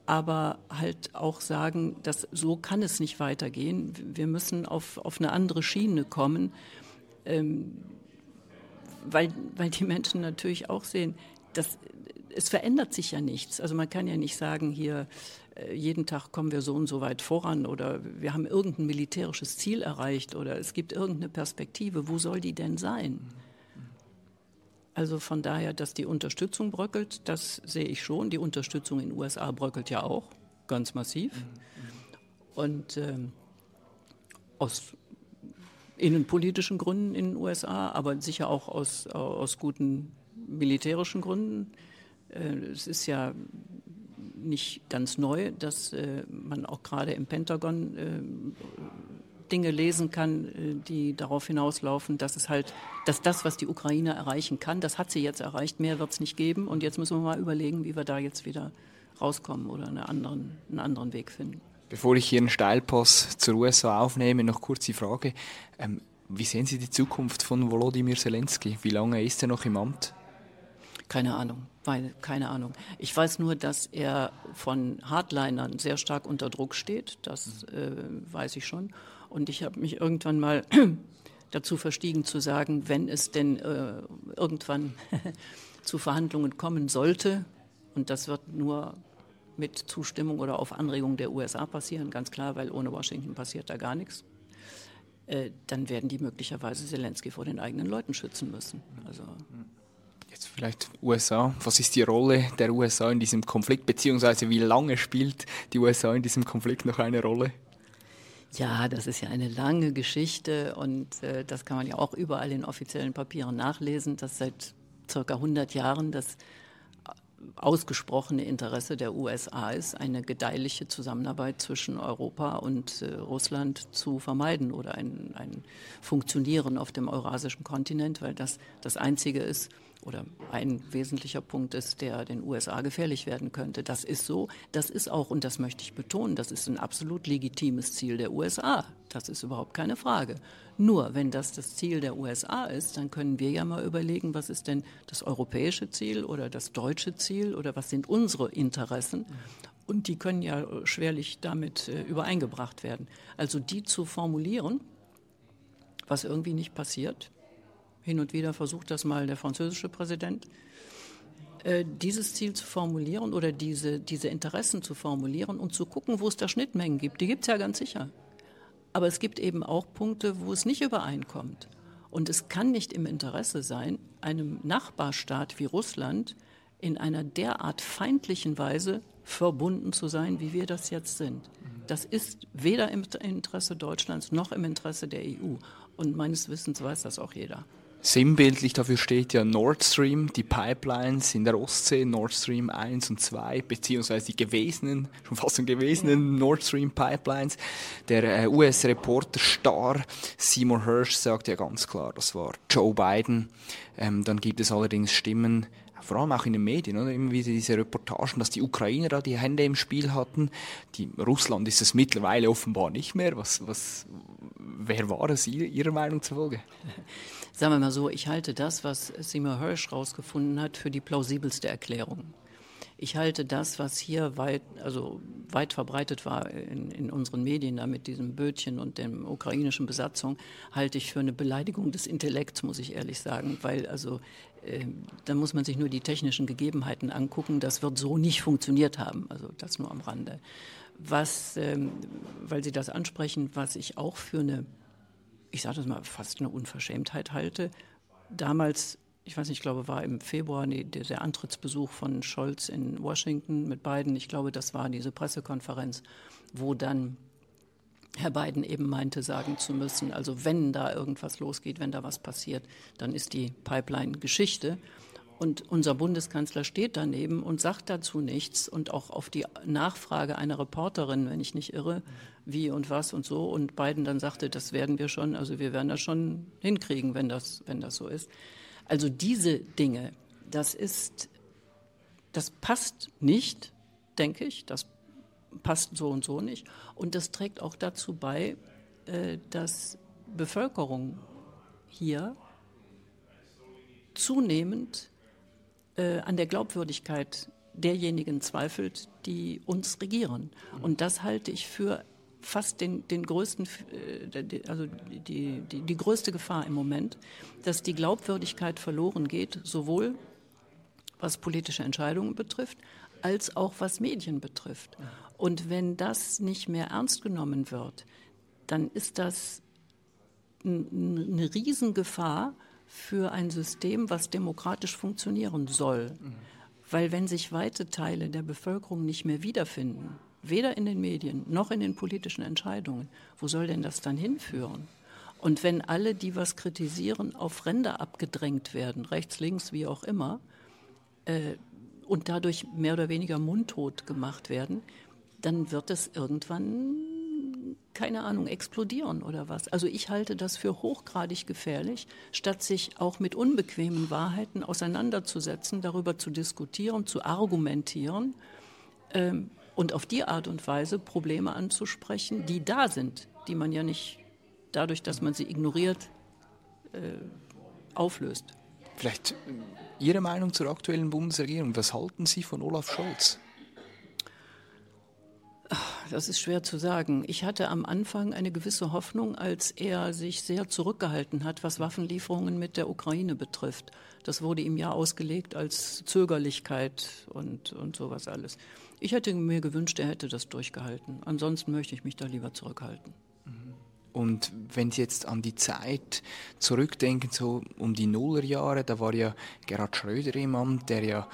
aber halt auch sagen, dass so kann es nicht weitergehen. Wir müssen auf, auf eine andere Schiene kommen, ähm, weil, weil die Menschen natürlich auch sehen, dass es verändert sich ja nichts. Also man kann ja nicht sagen, hier äh, jeden Tag kommen wir so und so weit voran oder wir haben irgendein militärisches Ziel erreicht oder es gibt irgendeine Perspektive. Wo soll die denn sein? Also von daher, dass die Unterstützung bröckelt, das sehe ich schon. Die Unterstützung in den USA bröckelt ja auch ganz massiv. Und ähm, aus innenpolitischen Gründen in den USA, aber sicher auch aus, aus guten militärischen Gründen. Äh, es ist ja nicht ganz neu, dass äh, man auch gerade im Pentagon äh, Dinge lesen kann, äh, die darauf hinauslaufen, dass es halt, dass das, was die Ukraine erreichen kann, das hat sie jetzt erreicht, mehr wird es nicht geben. Und jetzt müssen wir mal überlegen, wie wir da jetzt wieder rauskommen oder einen anderen, einen anderen Weg finden. Bevor ich hier einen Steilpass zur USA aufnehme, noch kurz die Frage. Ähm, wie sehen Sie die Zukunft von Volodymyr Zelensky? Wie lange ist er noch im Amt? Keine Ahnung, weil, keine Ahnung. Ich weiß nur, dass er von Hardlinern sehr stark unter Druck steht. Das äh, weiß ich schon. Und ich habe mich irgendwann mal (clears throat) dazu verstiegen zu sagen, wenn es denn äh, irgendwann (laughs) zu Verhandlungen kommen sollte, und das wird nur mit Zustimmung oder auf Anregung der USA passieren, ganz klar, weil ohne Washington passiert da gar nichts, äh, dann werden die möglicherweise Zelensky vor den eigenen Leuten schützen müssen. Also, Jetzt vielleicht USA. Was ist die Rolle der USA in diesem Konflikt, beziehungsweise wie lange spielt die USA in diesem Konflikt noch eine Rolle? Ja, das ist ja eine lange Geschichte und äh, das kann man ja auch überall in offiziellen Papieren nachlesen, dass seit circa 100 Jahren das ausgesprochene Interesse der USA ist, eine gedeihliche Zusammenarbeit zwischen Europa und äh, Russland zu vermeiden oder ein, ein Funktionieren auf dem eurasischen Kontinent, weil das das Einzige ist, oder ein wesentlicher Punkt ist, der den USA gefährlich werden könnte. Das ist so. Das ist auch, und das möchte ich betonen, das ist ein absolut legitimes Ziel der USA. Das ist überhaupt keine Frage. Nur, wenn das das Ziel der USA ist, dann können wir ja mal überlegen, was ist denn das europäische Ziel oder das deutsche Ziel oder was sind unsere Interessen? Und die können ja schwerlich damit äh, übereingebracht werden. Also die zu formulieren, was irgendwie nicht passiert, hin und wieder versucht das mal der französische Präsident. Äh, dieses Ziel zu formulieren oder diese, diese Interessen zu formulieren und zu gucken, wo es da Schnittmengen gibt. Die gibt es ja ganz sicher. Aber es gibt eben auch Punkte, wo es nicht übereinkommt. Und es kann nicht im Interesse sein, einem Nachbarstaat wie Russland in einer derart feindlichen Weise verbunden zu sein, wie wir das jetzt sind. Das ist weder im Interesse Deutschlands noch im Interesse der EU. Und meines Wissens weiß das auch jeder. Sinnbildlich dafür steht ja Nord Stream, die Pipelines in der Ostsee, Nord Stream 1 und 2, beziehungsweise die gewesenen, schon fast schon gewesenen Nord Stream Pipelines. Der äh, US-Reporter Star Seymour Hirsch sagt ja ganz klar, das war Joe Biden. Ähm, dann gibt es allerdings Stimmen, vor allem auch in den Medien, oder? immer wieder diese Reportagen, dass die Ukrainer da die Hände im Spiel hatten. Die, Russland ist es mittlerweile offenbar nicht mehr. Was, was, wer war es Ihrer Meinung zufolge? (laughs) Sagen wir mal so, ich halte das, was Seymour Hirsch herausgefunden hat, für die plausibelste Erklärung. Ich halte das, was hier weit, also weit verbreitet war in, in unseren Medien, da mit diesem Bötchen und der ukrainischen Besatzung, halte ich für eine Beleidigung des Intellekts, muss ich ehrlich sagen. Weil also äh, da muss man sich nur die technischen Gegebenheiten angucken. Das wird so nicht funktioniert haben. Also das nur am Rande. Was, ähm, weil Sie das ansprechen, was ich auch für eine ich sage das mal, fast eine Unverschämtheit halte. Damals, ich weiß nicht, ich glaube, war im Februar nee, der, der, Antrittsbesuch von Scholz in Washington mit Biden. Ich glaube, das war diese Pressekonferenz, wo dann Herr Biden eben meinte, sagen zu müssen, also wenn da irgendwas losgeht, wenn da was passiert, dann ist die Pipeline Geschichte. Und unser Bundeskanzler steht daneben und sagt dazu nichts. Und auch auf die Nachfrage einer Reporterin, wenn ich nicht irre, wie und was und so. Und Biden dann sagte, das werden wir schon, also wir werden das schon hinkriegen, wenn das, wenn das so ist. Also diese Dinge, das ist, das passt nicht, denke ich. Das passt so und so nicht. Und das trägt auch dazu bei, äh, dass Bevölkerung hier zunehmend äh, an der Glaubwürdigkeit derjenigen zweifelt, die uns regieren. Und das halte ich für fast den, den größten, äh, also die, die, die größte Gefahr im Moment, dass die Glaubwürdigkeit verloren geht, sowohl was politische Entscheidungen betrifft, als auch was Medien betrifft. Und wenn das nicht mehr ernst genommen wird, dann ist das eine Riesengefahr für ein System, was demokratisch funktionieren soll. Weil wenn sich weite Teile der Bevölkerung nicht mehr wiederfinden, weder in den Medien noch in den politischen Entscheidungen, wo soll denn das dann hinführen? Und wenn alle, die was kritisieren, auf Ränder abgedrängt werden, rechts, links, wie auch immer, äh, und dadurch mehr oder weniger mundtot gemacht werden, dann wird es irgendwann, keine Ahnung, explodieren oder was. Also ich halte das für hochgradig gefährlich, statt sich auch mit unbequemen Wahrheiten auseinanderzusetzen, darüber zu diskutieren, zu argumentieren ähm, und auf die Art und Weise Probleme anzusprechen, die da sind, die man ja nicht dadurch, dass man sie ignoriert, äh, auflöst. Vielleicht Ihre Meinung zur aktuellen Bundesregierung. Was halten Sie von Olaf Scholz? Das ist schwer zu sagen. Ich hatte am Anfang eine gewisse Hoffnung, als er sich sehr zurückgehalten hat, was Waffenlieferungen mit der Ukraine betrifft. Das wurde ihm ja ausgelegt als Zögerlichkeit und, und sowas alles. Ich hätte mir gewünscht, er hätte das durchgehalten. Ansonsten möchte ich mich da lieber zurückhalten. Und wenn Sie jetzt an die Zeit zurückdenken, so um die Nullerjahre, da war ja Gerhard Schröder im Amt, der ja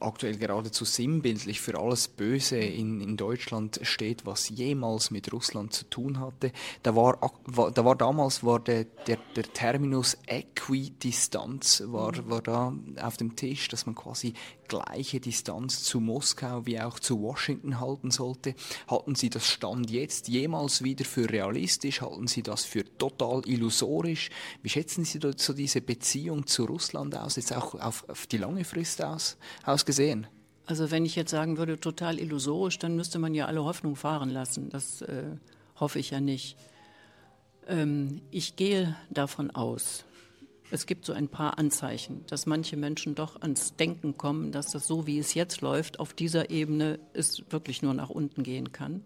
aktuell geradezu sinnbildlich für alles Böse in, in Deutschland steht, was jemals mit Russland zu tun hatte. Da war, da war damals war der, der, der Terminus Äquidistanz war, mhm. war da auf dem Tisch, dass man quasi gleiche Distanz zu Moskau wie auch zu Washington halten sollte. Halten Sie das Stand jetzt jemals wieder für realistisch? Halten Sie das für total illusorisch? Wie schätzen Sie so diese Beziehung zu Russland aus, jetzt auch auf, auf die lange Frist aus, ausgesehen? Also wenn ich jetzt sagen würde, total illusorisch, dann müsste man ja alle Hoffnung fahren lassen. Das äh, hoffe ich ja nicht. Ähm, ich gehe davon aus, es gibt so ein paar Anzeichen, dass manche Menschen doch ans Denken kommen, dass das so, wie es jetzt läuft, auf dieser Ebene es wirklich nur nach unten gehen kann.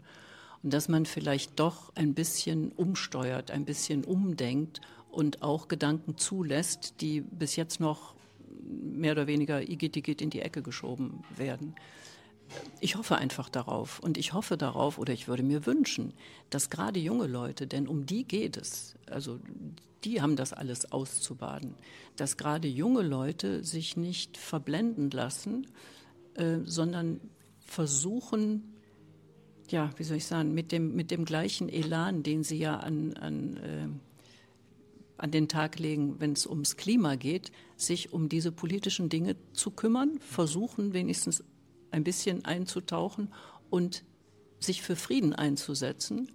Und dass man vielleicht doch ein bisschen umsteuert, ein bisschen umdenkt und auch Gedanken zulässt, die bis jetzt noch mehr oder weniger igitt in die Ecke geschoben werden. Ich hoffe einfach darauf und ich hoffe darauf oder ich würde mir wünschen, dass gerade junge Leute, denn um die geht es, also die haben das alles auszubaden, dass gerade junge Leute sich nicht verblenden lassen, äh, sondern versuchen, ja, wie soll ich sagen, mit dem, mit dem gleichen Elan, den sie ja an, an, äh, an den Tag legen, wenn es ums Klima geht, sich um diese politischen Dinge zu kümmern, versuchen wenigstens ein bisschen einzutauchen und sich für Frieden einzusetzen.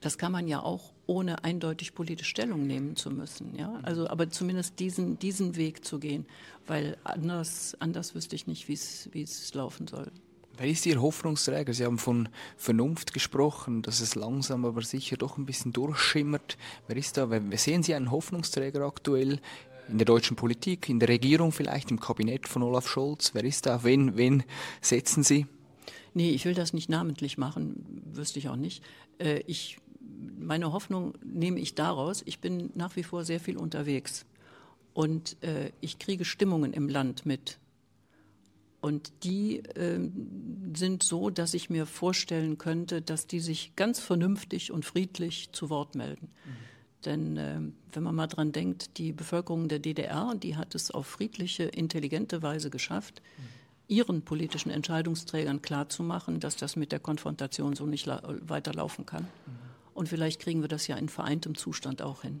Das kann man ja auch ohne eindeutig politische Stellung nehmen zu müssen. Ja? Also, aber zumindest diesen, diesen Weg zu gehen, weil anders, anders wüsste ich nicht, wie es laufen soll. Wer ist Ihr Hoffnungsträger? Sie haben von Vernunft gesprochen, dass es langsam aber sicher doch ein bisschen durchschimmert. Wer ist da? Sehen Sie einen Hoffnungsträger aktuell in der deutschen Politik, in der Regierung vielleicht, im Kabinett von Olaf Scholz? Wer ist da? Wen, wen setzen Sie? Nee, ich will das nicht namentlich machen, wüsste ich auch nicht. Äh, ich, meine Hoffnung nehme ich daraus, ich bin nach wie vor sehr viel unterwegs und äh, ich kriege Stimmungen im Land mit. Und die äh, sind so, dass ich mir vorstellen könnte, dass die sich ganz vernünftig und friedlich zu Wort melden. Mhm. Denn äh, wenn man mal dran denkt, die Bevölkerung der DDR, die hat es auf friedliche, intelligente Weise geschafft, mhm. ihren politischen Entscheidungsträgern klarzumachen, dass das mit der Konfrontation so nicht weiterlaufen kann. Mhm. Und vielleicht kriegen wir das ja in vereintem Zustand auch hin.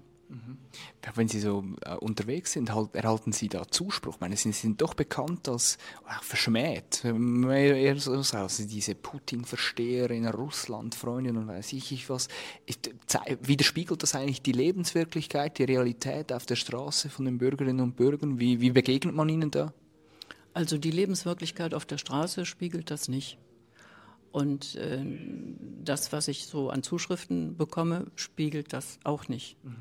Wenn Sie so äh, unterwegs sind, halt, erhalten Sie da Zuspruch? Ich meine, Sie sind doch bekannt als auch verschmäht. Eher so, also diese Putin-Versteher in Russland, Freundin und weiß ich was. Widerspiegelt das eigentlich die Lebenswirklichkeit, die Realität auf der Straße von den Bürgerinnen und Bürgern? Wie, wie begegnet man ihnen da? Also die Lebenswirklichkeit auf der Straße spiegelt das nicht. Und äh, das, was ich so an Zuschriften bekomme, spiegelt das auch nicht. Mhm.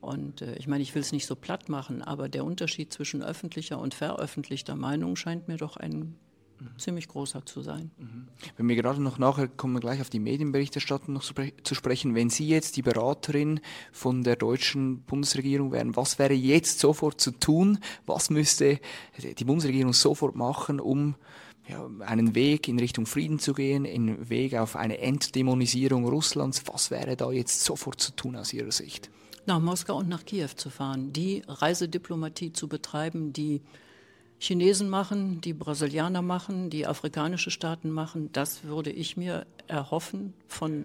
Und äh, ich meine, ich will es nicht so platt machen, aber der Unterschied zwischen öffentlicher und veröffentlichter Meinung scheint mir doch ein mhm. ziemlich großer zu sein. Mhm. Wenn wir gerade noch nachher kommen wir gleich auf die Medienberichterstattung noch zu, sprechen. Wenn Sie jetzt die Beraterin von der deutschen Bundesregierung wären, was wäre jetzt sofort zu tun? Was müsste die Bundesregierung sofort machen, um ja, einen Weg in Richtung Frieden zu gehen, einen Weg auf eine Entdämonisierung Russlands? Was wäre da jetzt sofort zu tun aus Ihrer Sicht? Nach Moskau und nach Kiew zu fahren, die Reisediplomatie zu betreiben, die Chinesen machen, die Brasilianer machen, die afrikanische Staaten machen, das würde ich mir erhoffen von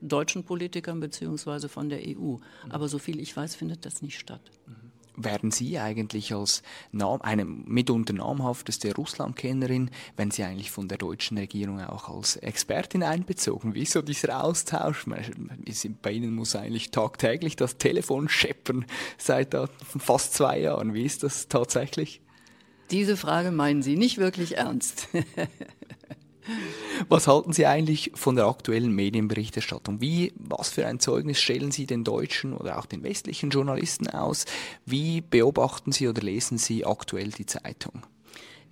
deutschen Politikern beziehungsweise von der EU. Aber so viel ich weiß, findet das nicht statt. Mhm werden Sie eigentlich als Nam eine mitunter namhafteste Russlandkennerin, wenn Sie eigentlich von der deutschen Regierung auch als Expertin einbezogen? Wieso dieser Austausch? Bei Ihnen muss eigentlich tagtäglich das Telefon scheppern seit fast zwei Jahren. Wie ist das tatsächlich? Diese Frage meinen Sie nicht wirklich ernst. (laughs) Was halten Sie eigentlich von der aktuellen Medienberichterstattung? Wie, was für ein Zeugnis stellen Sie den deutschen oder auch den westlichen Journalisten aus? Wie beobachten Sie oder lesen Sie aktuell die Zeitung?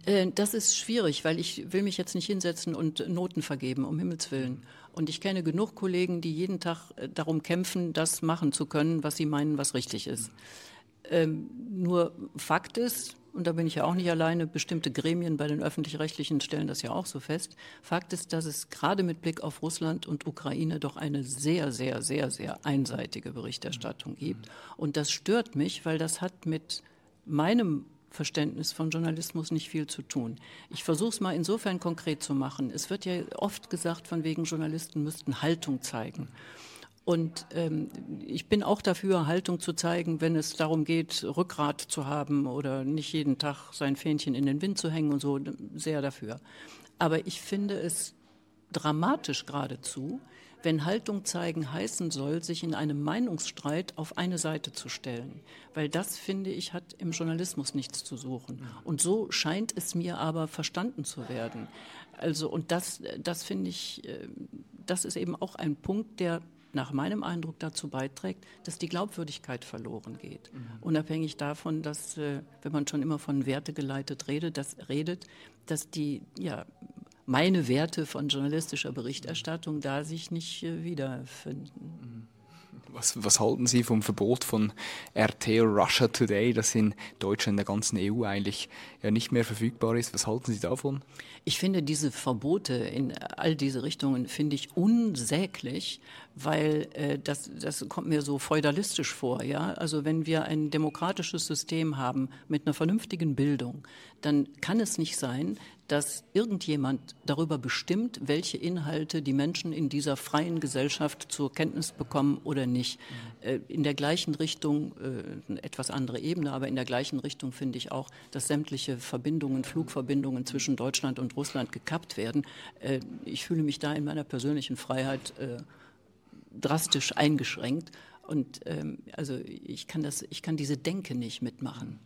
Äh, das ist schwierig, weil ich will mich jetzt nicht hinsetzen und Noten vergeben, um Himmels Willen. Und ich kenne genug Kollegen, die jeden Tag äh, darum kämpfen, das machen zu können, was sie meinen, was richtig ist. Ähm, nur Fakt ist, und da bin ich ja auch nicht alleine, bestimmte Gremien bei den öffentlich-rechtlichen stellen das ja auch so fest. Fakt ist, dass es gerade mit Blick auf Russland und Ukraine doch eine sehr, sehr, sehr, sehr einseitige Berichterstattung gibt. Und das stört mich, weil das hat mit meinem Verständnis von Journalismus nicht viel zu tun. Ich versuche es mal insofern konkret zu machen. Es wird ja oft gesagt, von wegen Journalisten müssten Haltung zeigen. Und ähm, ich bin auch dafür, Haltung zu zeigen, wenn es darum geht, Rückgrat zu haben oder nicht jeden Tag sein Fähnchen in den Wind zu hängen und so, sehr dafür. Aber ich finde es dramatisch geradezu, wenn Haltung zeigen heißen soll, sich in einem Meinungsstreit auf eine Seite zu stellen. Weil das, finde ich, hat im Journalismus nichts zu suchen. Und so scheint es mir aber verstanden zu werden. Also, und das, das finde ich, äh, das ist eben auch ein Punkt, der nach meinem Eindruck dazu beiträgt, dass die Glaubwürdigkeit verloren geht. Mhm. Unabhängig davon, dass, äh, wenn man schon immer von Werte geleitet redet, dass, redet, dass die, ja, meine Werte von journalistischer Berichterstattung da sich nicht äh, wiederfinden. Mhm. Was, was, halten Sie vom Verbot von RT Russia Today, das in Deutschland, in der ganzen EU eigentlich ja nicht mehr verfügbar ist? Was halten Sie davon? Ich finde diese Verbote in all diese Richtungen finde ich unsäglich, weil äh, das, das kommt mir so feudalistisch vor. Ja? Also wenn wir ein demokratisches System haben mit einer vernünftigen Bildung, dann kann es nicht sein, dass irgendjemand darüber bestimmt, welche Inhalte die Menschen in dieser freien Gesellschaft zur Kenntnis bekommen oder nicht. Äh, in der gleichen Richtung, äh, etwas andere Ebene, aber in der gleichen Richtung finde ich auch, dass sämtliche Verbindungen, Flugverbindungen zwischen Deutschland und Russland gekappt werden. Äh, ich fühle mich da in meiner persönlichen Freiheit drastisch eingeschränkt. Und ähm, also ich kann das, ich kann diese Denke nicht mitmachen.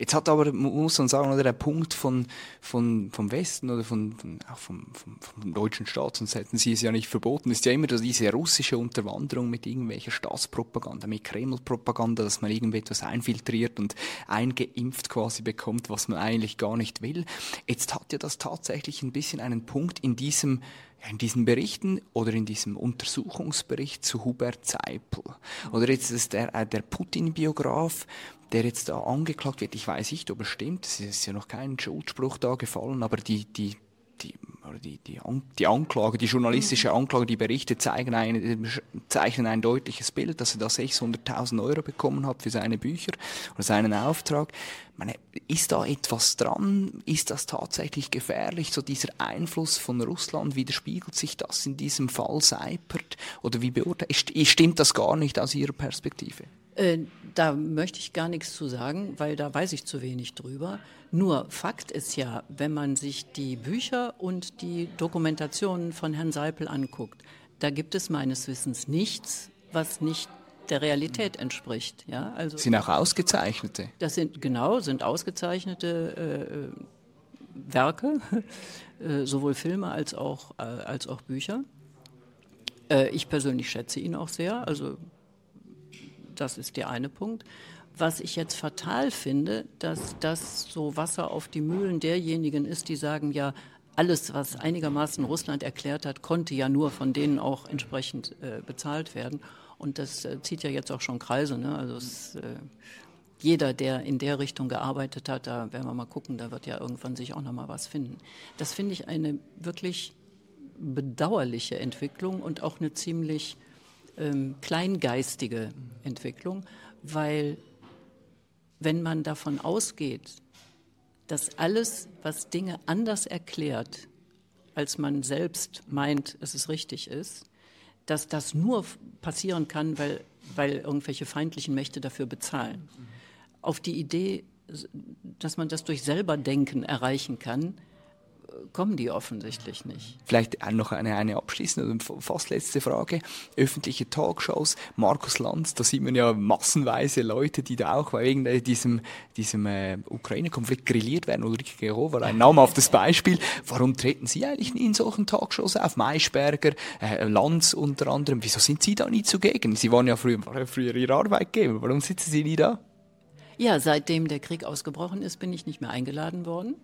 Jetzt hat aber, muss man sagen, oder der Punkt von, von, vom Westen oder von, von auch vom, vom, vom, deutschen Staat, sonst hätten sie es ja nicht verboten, ist ja immer diese russische Unterwanderung mit irgendwelcher Staatspropaganda, mit Kreml-Propaganda, dass man irgendetwas einfiltriert und eingeimpft quasi bekommt, was man eigentlich gar nicht will. Jetzt hat ja das tatsächlich ein bisschen einen Punkt in diesem in diesen Berichten oder in diesem Untersuchungsbericht zu Hubert Seipel. Oder jetzt ist der, äh, der Putin-Biograf, der jetzt da angeklagt wird. Ich weiß nicht, ob es stimmt. Es ist ja noch kein Schuldspruch da gefallen, aber die, die, die, die, die, die Anklage, die journalistische Anklage, die Berichte zeigen ein, zeichnen ein deutliches Bild, dass er da 600.000 Euro bekommen hat für seine Bücher oder seinen Auftrag. meine, ist da etwas dran? Ist das tatsächlich gefährlich? So dieser Einfluss von Russland, widerspiegelt sich das in diesem Fall Seipert? Oder wie beurteilt, stimmt das gar nicht aus Ihrer Perspektive? Äh, da möchte ich gar nichts zu sagen, weil da weiß ich zu wenig drüber. Nur Fakt ist ja, wenn man sich die Bücher und die Dokumentationen von Herrn Seipel anguckt, da gibt es meines Wissens nichts, was nicht der Realität entspricht. Ja, also sind auch ausgezeichnete. Das sind genau sind ausgezeichnete äh, Werke, (laughs) äh, sowohl Filme als auch, äh, als auch Bücher. Äh, ich persönlich schätze ihn auch sehr, also das ist der eine Punkt. Was ich jetzt fatal finde, dass das so Wasser auf die Mühlen derjenigen ist, die sagen, ja, alles, was einigermaßen Russland erklärt hat, konnte ja nur von denen auch entsprechend äh, bezahlt werden. Und das äh, zieht ja jetzt auch schon Kreise. Ne? Also es, äh, jeder, der in der Richtung gearbeitet hat, da werden wir mal gucken, da wird ja irgendwann sich auch noch mal was finden. Das finde ich eine wirklich bedauerliche Entwicklung und auch eine ziemlich ähm, kleingeistige Entwicklung, weil wenn man davon ausgeht, dass alles, was Dinge anders erklärt, als man selbst meint, dass es richtig ist, dass das nur passieren kann, weil, weil irgendwelche feindlichen Mächte dafür bezahlen. Auf die Idee, dass man das durch selber Denken erreichen kann, kommen die offensichtlich nicht. Vielleicht noch eine, eine abschließende, fast letzte Frage. Öffentliche Talkshows, Markus Lanz, da sieht man ja massenweise Leute, die da auch wegen diesem, diesem äh, Ukraine-Konflikt grilliert werden. Ulrike Gero war ein namhaftes Beispiel. Warum treten Sie eigentlich nie in solchen Talkshows auf? Maischberger, äh, Lanz unter anderem. Wieso sind Sie da nie zugegen? Sie waren ja früher, früher Ihr Arbeitgeber. Warum sitzen Sie nie da? Ja, seitdem der Krieg ausgebrochen ist, bin ich nicht mehr eingeladen worden.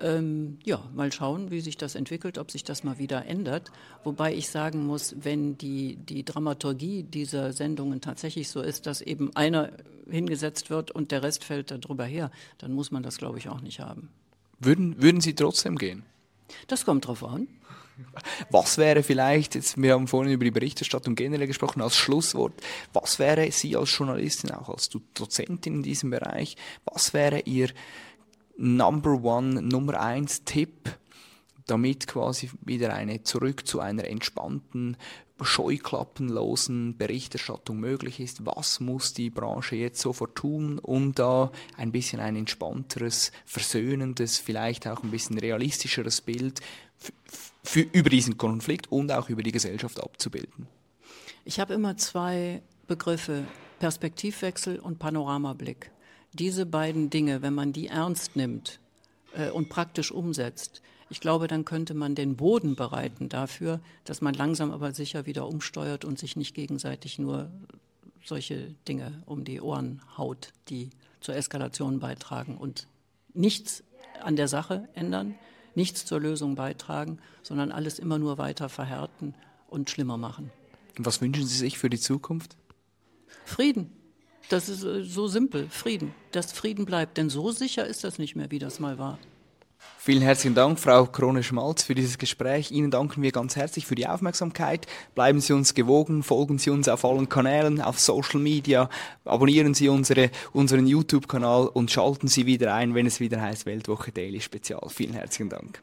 Ähm, ja, mal schauen, wie sich das entwickelt, ob sich das mal wieder ändert. Wobei ich sagen muss, wenn die, die Dramaturgie dieser Sendungen tatsächlich so ist, dass eben einer hingesetzt wird und der Rest fällt darüber her, dann muss man das, glaube ich, auch nicht haben. Würden, würden Sie trotzdem gehen? Das kommt drauf an. Was wäre vielleicht, jetzt, wir haben vorhin über die Berichterstattung generell gesprochen, als Schlusswort, was wäre Sie als Journalistin, auch als Dozentin in diesem Bereich, was wäre Ihr Number One, Nummer eins Tipp, damit quasi wieder eine zurück zu einer entspannten, scheuklappenlosen Berichterstattung möglich ist. Was muss die Branche jetzt sofort tun, um da ein bisschen ein entspannteres, versöhnendes, vielleicht auch ein bisschen realistischeres Bild über diesen Konflikt und auch über die Gesellschaft abzubilden? Ich habe immer zwei Begriffe, Perspektivwechsel und Panoramablick diese beiden Dinge, wenn man die ernst nimmt äh, und praktisch umsetzt, ich glaube, dann könnte man den Boden bereiten dafür, dass man langsam aber sicher wieder umsteuert und sich nicht gegenseitig nur solche Dinge um die Ohren haut, die zur Eskalation beitragen und nichts an der Sache ändern, nichts zur Lösung beitragen, sondern alles immer nur weiter verhärten und schlimmer machen. Was wünschen Sie sich für die Zukunft? Frieden. Das ist äh, so simpel, Frieden. Dass Frieden bleibt, denn so sicher ist das nicht mehr, wie das mal war. Vielen herzlichen Dank, Frau Krone-Schmalz, für dieses Gespräch. Ihnen danken wir ganz herzlich für die Aufmerksamkeit. Bleiben Sie uns gewogen, folgen Sie uns auf allen Kanälen, auf Social Media, abonnieren Sie unsere, unseren YouTube-Kanal und schalten Sie wieder ein, wenn es wieder heißt Weltwoche Daily Spezial. Vielen herzlichen Dank.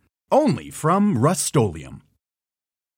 only from Rust-Oleum